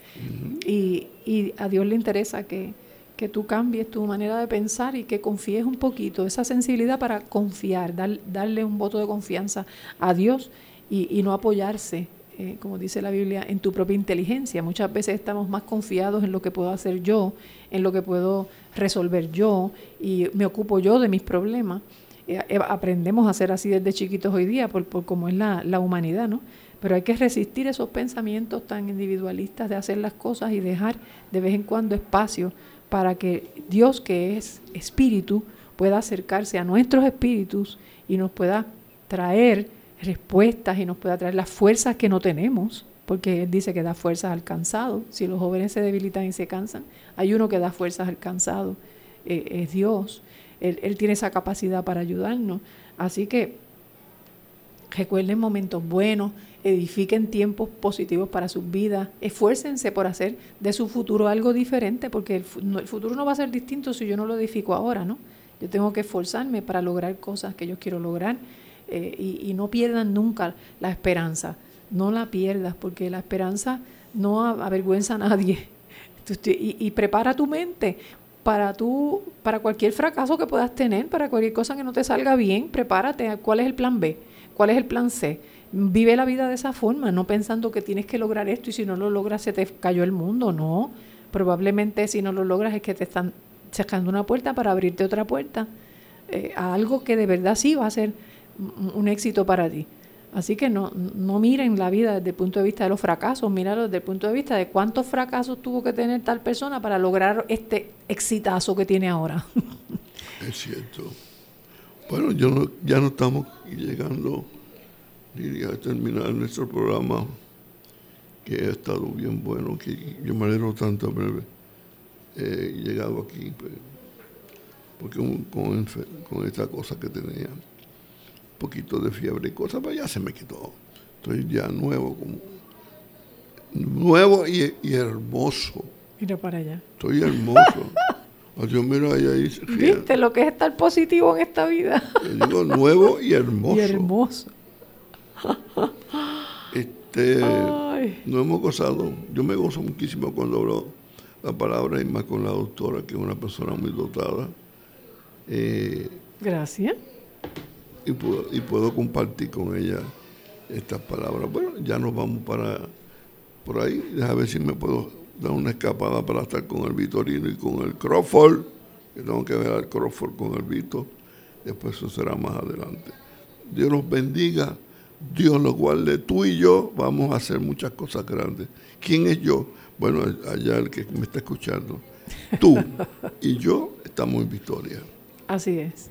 y, y, a Dios le interesa que, que, tú cambies tu manera de pensar y que confíes un poquito, esa sensibilidad para confiar, darle un voto de confianza a Dios y, y no apoyarse eh, como dice la Biblia, en tu propia inteligencia. Muchas veces estamos más confiados en lo que puedo hacer yo, en lo que puedo resolver yo y me ocupo yo de mis problemas. Eh, eh, aprendemos a ser así desde chiquitos hoy día por, por cómo es la, la, humanidad, ¿no? Pero hay que resistir esos pensamientos tan individualistas de hacer las cosas y dejar de vez en cuando espacio para que Dios, que es espíritu, pueda acercarse a nuestros espíritus y nos pueda traer respuestas y nos pueda traer las fuerzas que no tenemos, porque Él dice que da fuerzas al cansado. Si los jóvenes se debilitan y se cansan, hay uno que da fuerzas al cansado, eh, es Dios. Él, él, tiene esa capacidad para ayudarnos. Así que recuerden momentos buenos, edifiquen tiempos positivos para sus vidas, esfuércense por hacer de su futuro algo diferente, porque el, el futuro no va a ser distinto si yo no lo edifico ahora, ¿no? Yo tengo que esforzarme para lograr cosas que yo quiero lograr eh, y, no pierdan nunca la esperanza. No la pierdas, porque la esperanza no avergüenza a nadie. Y, prepara tu mente para tu, para cualquier fracaso que puedas tener, para cualquier cosa que no te salga bien, prepárate. ¿Cuál es el plan B? ¿Cuál es el plan C? Vive la vida de esa forma, no pensando que tienes que lograr esto y si no lo logras se te cayó el mundo. No, probablemente si no lo logras es que te están sacando una puerta para abrirte otra puerta eh, a algo que de verdad sí va a ser un éxito para ti. Así que no, no miren la vida desde el punto de vista de los fracasos, míralo desde el punto de vista de cuántos fracasos tuvo que tener tal persona para lograr este exitazo que tiene ahora. Es cierto. Bueno, yo ya no estamos llegando diría, a terminar nuestro programa, que ha estado bien bueno, que yo me alegro tanto haber eh, llegado aquí, pues, porque con esta cosa que tenía poquito de fiebre y cosas, pero ya se me quitó. Estoy ya nuevo, como nuevo y, hermoso. Mira para allá. Estoy hermoso. Yo miro ahí, ahí ¿Viste lo que es estar positivo en esta vida? Yo digo nuevo y hermoso. Y hermoso. Este, no hemos gozado. Yo me gozo muchísimo cuando hablo la palabra y más con la doctora, que es una persona muy dotada. Eh, Gracias y puedo, y puedo compartir con ella estas palabras. Bueno, ya nos vamos para por ahí. a ver si me puedo dar una escapada para estar con el Vitorino y con el Crawford. Que tengo que ver al Crawford con el Vito. Después eso será más adelante. Dios los bendiga. Dios los guarde. Tú y yo vamos a hacer muchas cosas grandes. ¿Quién es yo? Bueno, allá el que me está escuchando. Tú y yo estamos en victoria. Así es.